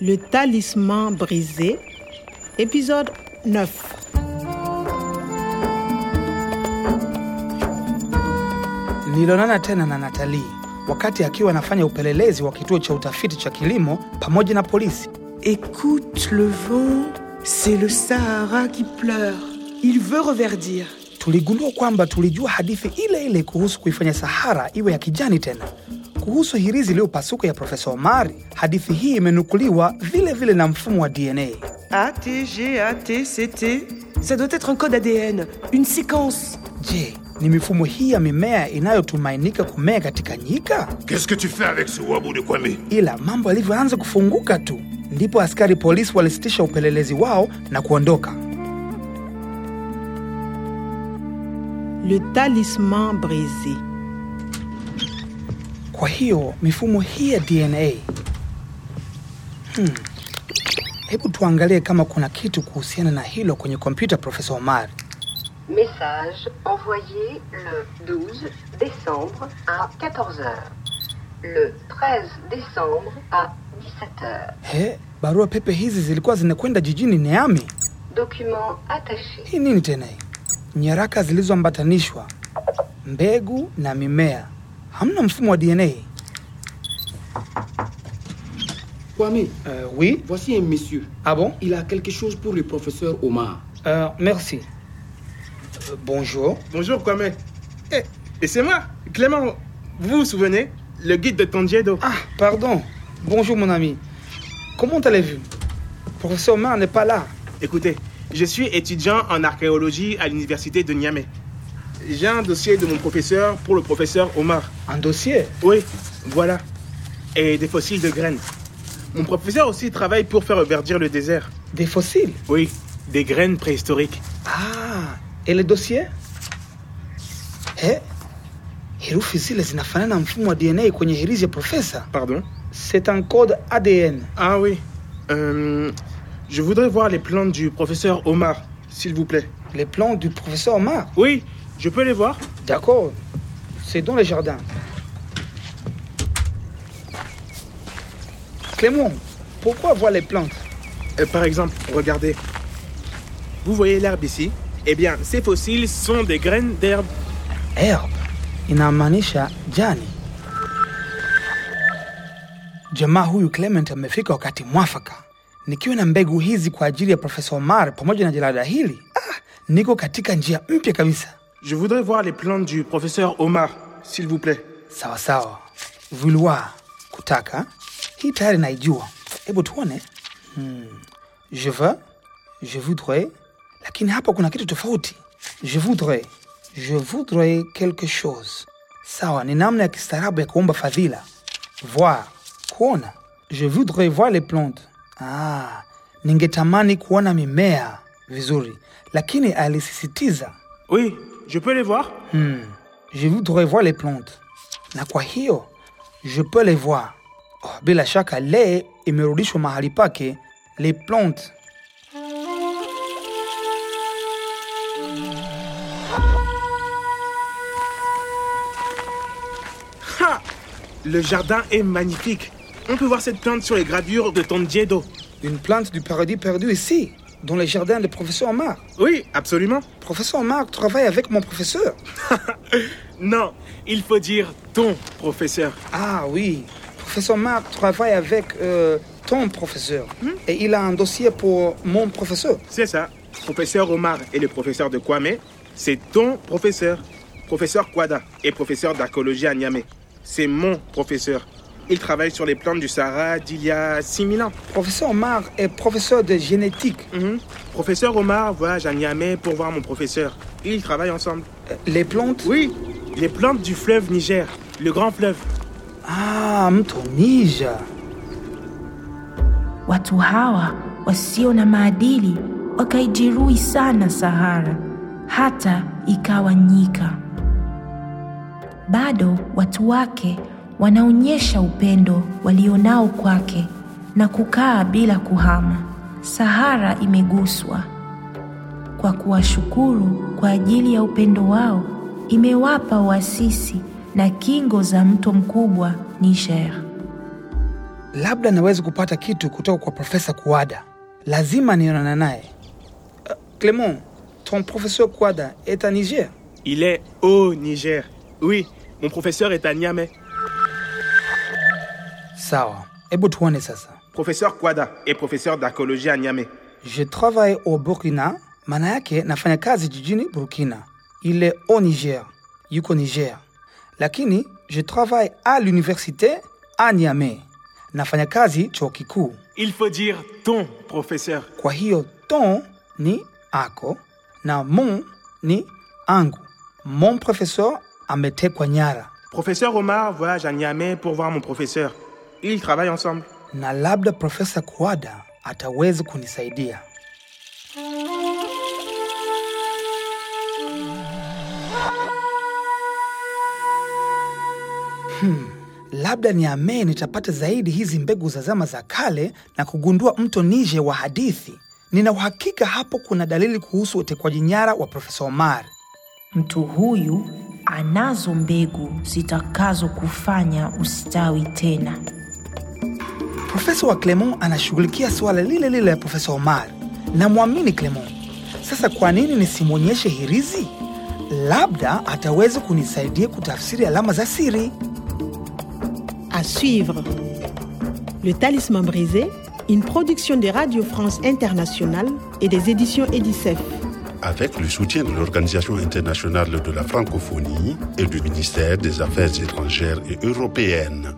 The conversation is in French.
Le talisman brisé, épisode 9. Nilionana tena na Natalii wakati akiwa anafanya upelelezi wa kituo cha utafiti cha kilimo pamoja na polisi. Écoute le vent, c'est le Sahara qui pleure. Il veut reverdir. Tuligundua kwamba tulijua hadithi ile ile kuhusu kuifanya Sahara iwe ya kijani tena. Kuhusu hirizi iliyopasuka ya Profesa Omari, hadithi hii imenukuliwa vile vile na mfumo wa DNA. A, T, G, A, T, C, T. Ça doit être un code ADN, une séquence. Je, ni mifumo hii ya mimea inayotumainika kumea katika nyika? Qu'est-ce que tu fais avec ce wabu de Kwame Ila mambo yalivyoanza kufunguka tu, ndipo askari polisi walisitisha upelelezi wao na kuondoka. Le talisman brisé. Kwa hiyo mifumo hii ya DNA hmm. Hebu tuangalie kama kuna kitu kuhusiana na hilo kwenye kompyuta Profesa Omar. Message envoyé le 12 décembre à 14h. Le 13 décembre à 17h. He, barua pepe hizi zilikuwa zinakwenda jijini Niami. Document attaché. Hii nini tena hii? Nyaraka zilizoambatanishwa, mbegu na mimea. Hamna mfumo wa DNA. Kwame, Euh, oui. voici un monsieur. Ah bon? Il a quelque chose pour le professeur Omar. Euh, merci. Euh, bonjour. Bonjour Kwame. Eh, et c'est moi, Clément. Vous vous souvenez? Le guide de Tondiedo. Ah, pardon. Bonjour mon ami. Comment allez-vous? Professeur Omar n'est pas là. Écoutez, je suis étudiant en archéologie à l'université de Niamey. J'ai un dossier de mon professeur pour le professeur Omar. Un dossier? Oui, voilà. Et des fossiles de graines. Mon professeur aussi travaille pour faire verdir le désert. Des fossiles? Oui, des graines préhistoriques. Ah, et le dossier? Eh, herufi zile zinafanana na mfumo wa DNA kwenye hirizi ya profesa. Pardon C'est un code ADN. Ah oui. Euh, je voudrais voir les plantes du professeur Omar, s'il vous plaît. Les plans du professeur Omar. Oui, je peux les voir D'accord. C'est dans le jardin. Clément, pourquoi voir les plantes Euh, Par exemple, regardez. Vous voyez l'herbe ici Eh bien, ces fossiles sont des graines d'herbe. Herb inamaanisha jani. Jamaa huyu Clement amefika wakati mwafaka. Nikiwa na mbegu hizi kwa ajili ya Profesa Omar pamoja na jalada hili, ah, niko katika njia mpya kabisa. Je voudrais voir les plantes du professeur Omar, s'il vous plaît. Sawa sawa, vouloir, kutaka. Hii tayari naijua, hebu tuone. Hmm. Je veux, je voudrais, lakini hapa kuna kitu tofauti. Je voudrais, je voudrais quelque chose. Sawa, ni namna ya kistaarabu ya kuomba fadhila. Voir, kuona. Je voudrais voir les plantes. Ah, ningetamani kuona mimea vizuri, lakini alisisitiza Oui, je peux les voir? Hmm. Je voudrais voir les plantes. Na kwa hiyo, je peux les voir. Oh, bila shaka le imerudishwa mahali pake les plantes. Ha Le jardin est magnifique. On peut voir cette plante sur les gravures de Tondiedo. Une plante du paradis perdu ici, dans le jardin du professeur Omar. Oui, absolument. Professeur Omar travaille avec mon professeur. Non, il faut dire ton professeur. Ah oui, professeur Omar travaille avec euh, ton professeur. Et il a un dossier pour mon professeur. C'est ça. Professeur Omar et le professeur de Kwame, c'est ton professeur. Professeur Kwada et professeur d'archéologie à Niamey. C'est mon professeur. Il travaille sur les plantes du Sahara d'il y a 6000 ans. Professeur Omar est professeur de génétique. Mhm. Professeur Omar voyage à Niamey pour voir mon professeur. Ils travaillent ensemble. Euh, Les plantes? Oui, les plantes du fleuve Niger, le grand fleuve. Ah, mto Niger. Watu hawa wasio na maadili wakaijeruhi sana Sahara hata ikawa nyika. Bado watu wake wanaonyesha upendo walionao kwake na kukaa bila kuhama. Sahara imeguswa. Kwa kuwashukuru kwa ajili ya upendo wao, imewapa uasisi na kingo za mto mkubwa Niger. labda naweza kupata kitu kutoka kwa Profesa Kuada. Lazima nionana naye. Uh, Clement, ton professeur Kuada est à Niger. Il est au Niger. Oui, mon professeur est à Niamey. Sawa, hebu tuone sasa. Professeur Kwada est professeur d'archéologie à Niamey. Je travaille au Burkina, maana yake nafanya kazi jijini Burkina. Il est au Niger, yuko Niger. Lakini je travaille à l'université à Niamey, nafanya kazi chuo kikuu. Il faut dire ton professeur. Kwa hiyo ton ni ako na mon ni angu. Mon professeur ametekwa nyara Professeur Omar voyage à Niamey pour voir mon professeur. Ils travaille ensemble. na labda Profesa Kuada atawezi kunisaidia. Hmm, labda niamee nitapata zaidi hizi mbegu za zama za kale na kugundua mto Nije wa hadithi. Nina uhakika hapo kuna dalili kuhusu utekwaji nyara wa Profesa Omar. Mtu huyu anazo mbegu zitakazo kufanya ustawi tena. Profesa wa Clement anashughulikia suala lile lile la Profesa Omar. Namwamini Clement. Sasa kwa nini nisimwonyeshe hirizi? Labda ataweza kunisaidia kutafsiri alama za siri. À suivre. Le Talisman brisé, une production de Radio France Internationale et des éditions Edicef. Avec le soutien de l'Organisation internationale de la francophonie et du ministère des Affaires étrangères et européennes.